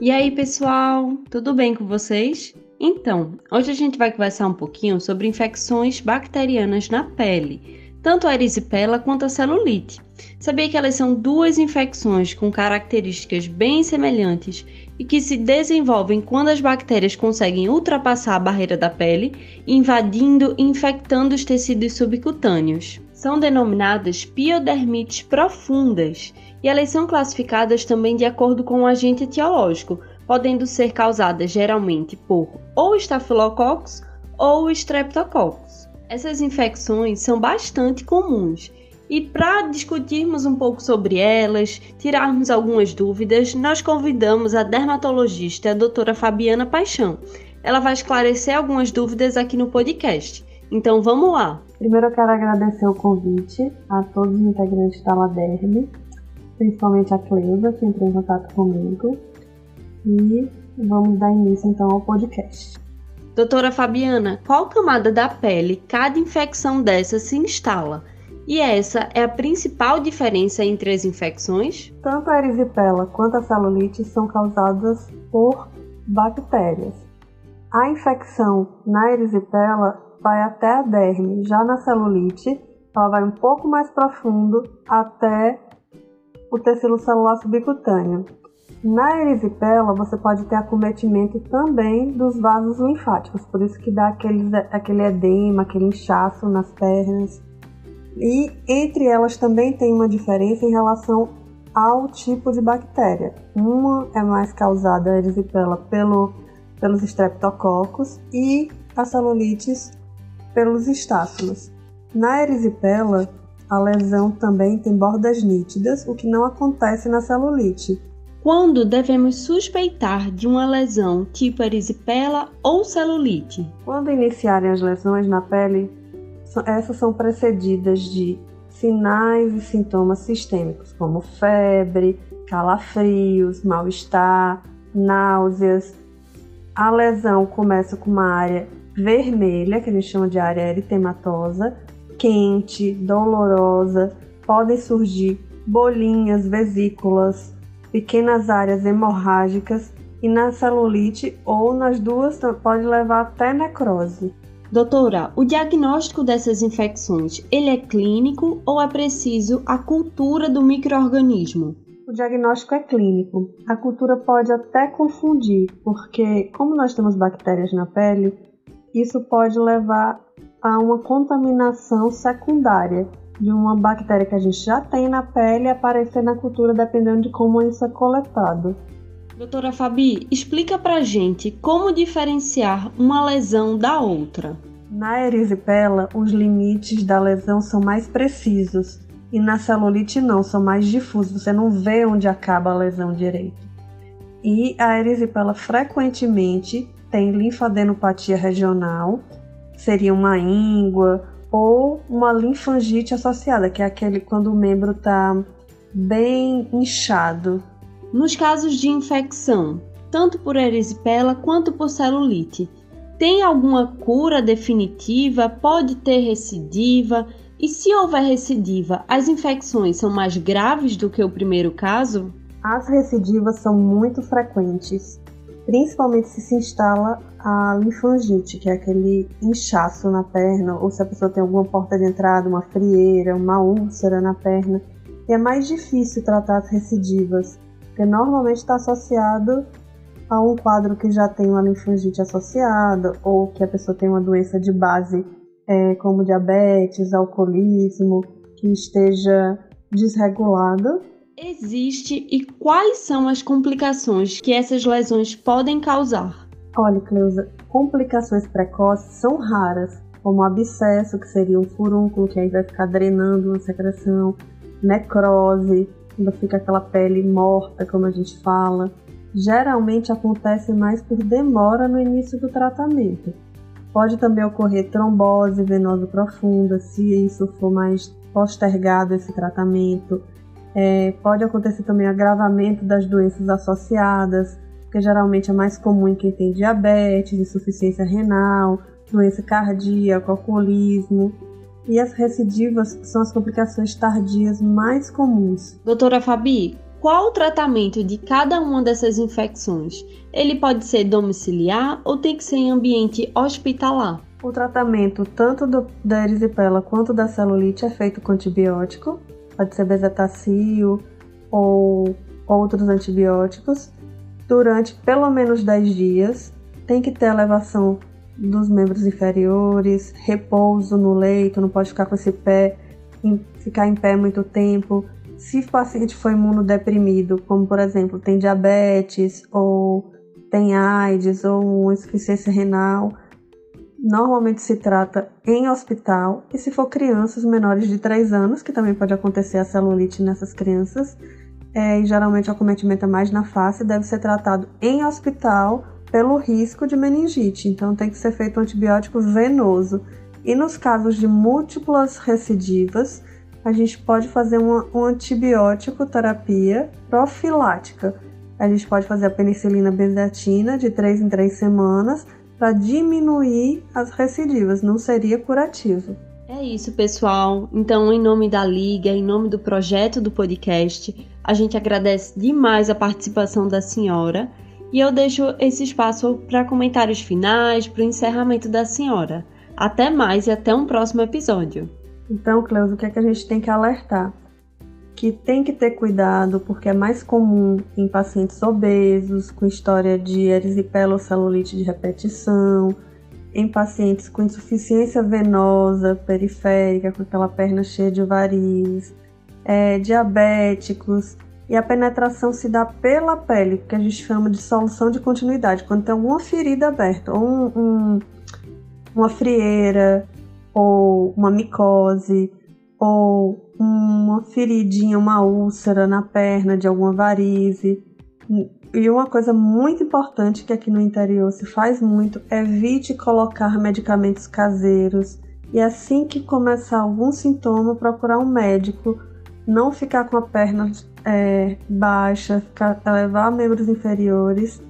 E aí, pessoal, tudo bem com vocês? Então, hoje a gente vai conversar um pouquinho sobre infecções bacterianas na pele, tanto a erisipela quanto a celulite. Sabia que elas são duas infecções com características bem semelhantes e que se desenvolvem quando as bactérias conseguem ultrapassar a barreira da pele, invadindo e infectando os tecidos subcutâneos. São denominadas piodermites profundas e elas são classificadas também de acordo com o agente etiológico, podendo ser causadas geralmente por ou estafilococcus ou streptococcus. Essas infecções são bastante comuns e para discutirmos um pouco sobre elas, tirarmos algumas dúvidas, nós convidamos a dermatologista a doutora Fabiana Paixão. Ela vai esclarecer algumas dúvidas aqui no podcast. Então vamos lá! Primeiro eu quero agradecer o convite a todos os integrantes da LADERME principalmente a Cleusa, que entrou em contato comigo. E vamos dar início então ao podcast. Doutora Fabiana, qual camada da pele cada infecção dessa se instala? E essa é a principal diferença entre as infecções? Tanto a erisipela quanto a celulite são causadas por bactérias. A infecção na erisipela vai até a derme, já na celulite, ela vai um pouco mais profundo até o tecido celular subcutâneo. Na erisipela, você pode ter acometimento também dos vasos linfáticos, por isso que dá aquele, aquele edema, aquele inchaço nas pernas. E entre elas também tem uma diferença em relação ao tipo de bactéria. Uma é mais causada, a erisipela, pelo, pelos streptococcus e a celulites pelos estáfilos. Na erisipela, a lesão também tem bordas nítidas, o que não acontece na celulite. Quando devemos suspeitar de uma lesão tipo erisipela ou celulite? Quando iniciarem as lesões na pele, essas são precedidas de sinais e sintomas sistêmicos, como febre, calafrios, mal-estar, náuseas. A lesão começa com uma área vermelha, que a gente chama de área eritematosa, quente, dolorosa, podem surgir bolinhas, vesículas, pequenas áreas hemorrágicas e na celulite ou nas duas pode levar até necrose. Doutora, o diagnóstico dessas infecções, ele é clínico ou é preciso a cultura do microorganismo? O diagnóstico é clínico. A cultura pode até confundir, porque como nós temos bactérias na pele, isso pode levar a uma contaminação secundária de uma bactéria que a gente já tem na pele aparecer na cultura dependendo de como isso é coletado. Doutora Fabi, explica pra gente como diferenciar uma lesão da outra. Na erisipela, os limites da lesão são mais precisos e na celulite não, são mais difusos, você não vê onde acaba a lesão direito. E a erisipela frequentemente tem linfadenopatia regional, seria uma íngua ou uma linfangite associada, que é aquele quando o membro está bem inchado. Nos casos de infecção, tanto por erisipela quanto por celulite, tem alguma cura definitiva? Pode ter recidiva? E se houver recidiva, as infecções são mais graves do que o primeiro caso? As recidivas são muito frequentes principalmente se se instala a linfangite, que é aquele inchaço na perna, ou se a pessoa tem alguma porta de entrada, uma frieira, uma úlcera na perna. E é mais difícil tratar as recidivas, porque normalmente está associado a um quadro que já tem uma linfangite associada, ou que a pessoa tem uma doença de base, é, como diabetes, alcoolismo, que esteja desregulada existe e quais são as complicações que essas lesões podem causar? Olha, Cleusa, complicações precoces são raras, como abscesso, que seria um furúnculo que aí vai ficar drenando uma secreção, necrose, quando fica aquela pele morta, como a gente fala, geralmente acontece mais por demora no início do tratamento. Pode também ocorrer trombose venosa profunda, se isso for mais postergado esse tratamento. É, pode acontecer também agravamento das doenças associadas, que geralmente é mais comum em quem tem diabetes, insuficiência renal, doença cardíaca, alcoolismo. E as recidivas são as complicações tardias mais comuns. Doutora Fabi, qual o tratamento de cada uma dessas infecções? Ele pode ser domiciliar ou tem que ser em ambiente hospitalar? O tratamento tanto do, da erisipela quanto da celulite é feito com antibiótico, pode ser bezetacil ou outros antibióticos, durante pelo menos 10 dias. Tem que ter elevação dos membros inferiores, repouso no leito, não pode ficar com esse pé, ficar em pé muito tempo. Se o paciente foi imunodeprimido, como por exemplo tem diabetes ou tem AIDS ou insuficiência renal, normalmente se trata em hospital. E se for crianças menores de 3 anos, que também pode acontecer a celulite nessas crianças, é, e geralmente o acometimento é mais na face, deve ser tratado em hospital pelo risco de meningite, então tem que ser feito um antibiótico venoso. E nos casos de múltiplas recidivas, a gente pode fazer uma, antibiótico terapia profilática. A gente pode fazer a penicilina benzatina de 3 em 3 semanas para diminuir as recidivas, não seria curativo. É isso, pessoal. Então, em nome da Liga, em nome do projeto do podcast, a gente agradece demais a participação da senhora e eu deixo esse espaço para comentários finais, para o encerramento da senhora. Até mais e até um próximo episódio. Então, Cleusa, o que é que a gente tem que alertar? Que tem que ter cuidado porque é mais comum em pacientes obesos, com história de erisipela ou celulite de repetição, em pacientes com insuficiência venosa periférica, com aquela perna cheia de varizes, é, diabéticos, e a penetração se dá pela pele, que a gente chama de solução de continuidade, quando tem uma ferida aberta, ou um, um, uma frieira, ou uma micose, ou uma feridinha, uma úlcera na perna de alguma varize. E uma coisa muito importante que aqui no interior se faz muito, evite colocar medicamentos caseiros. E assim que começar algum sintoma, procurar um médico, não ficar com a perna é, baixa, ficar, elevar membros inferiores,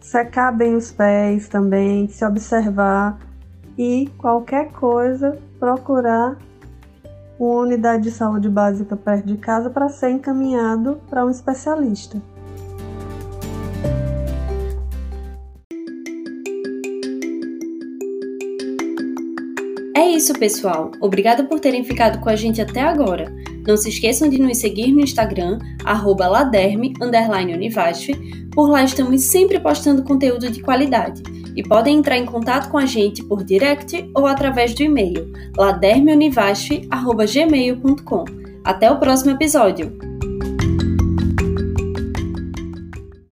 secar bem os pés também, se observar e qualquer coisa procurar uma unidade de saúde básica perto de casa para ser encaminhado para um especialista. É isso, pessoal. Obrigada por terem ficado com a gente até agora. Não se esqueçam de nos seguir no Instagram, laderme, Por lá estamos sempre postando conteúdo de qualidade. E podem entrar em contato com a gente por direct ou através do e-mail ladermeunivasf.gmail.com. Até o próximo episódio!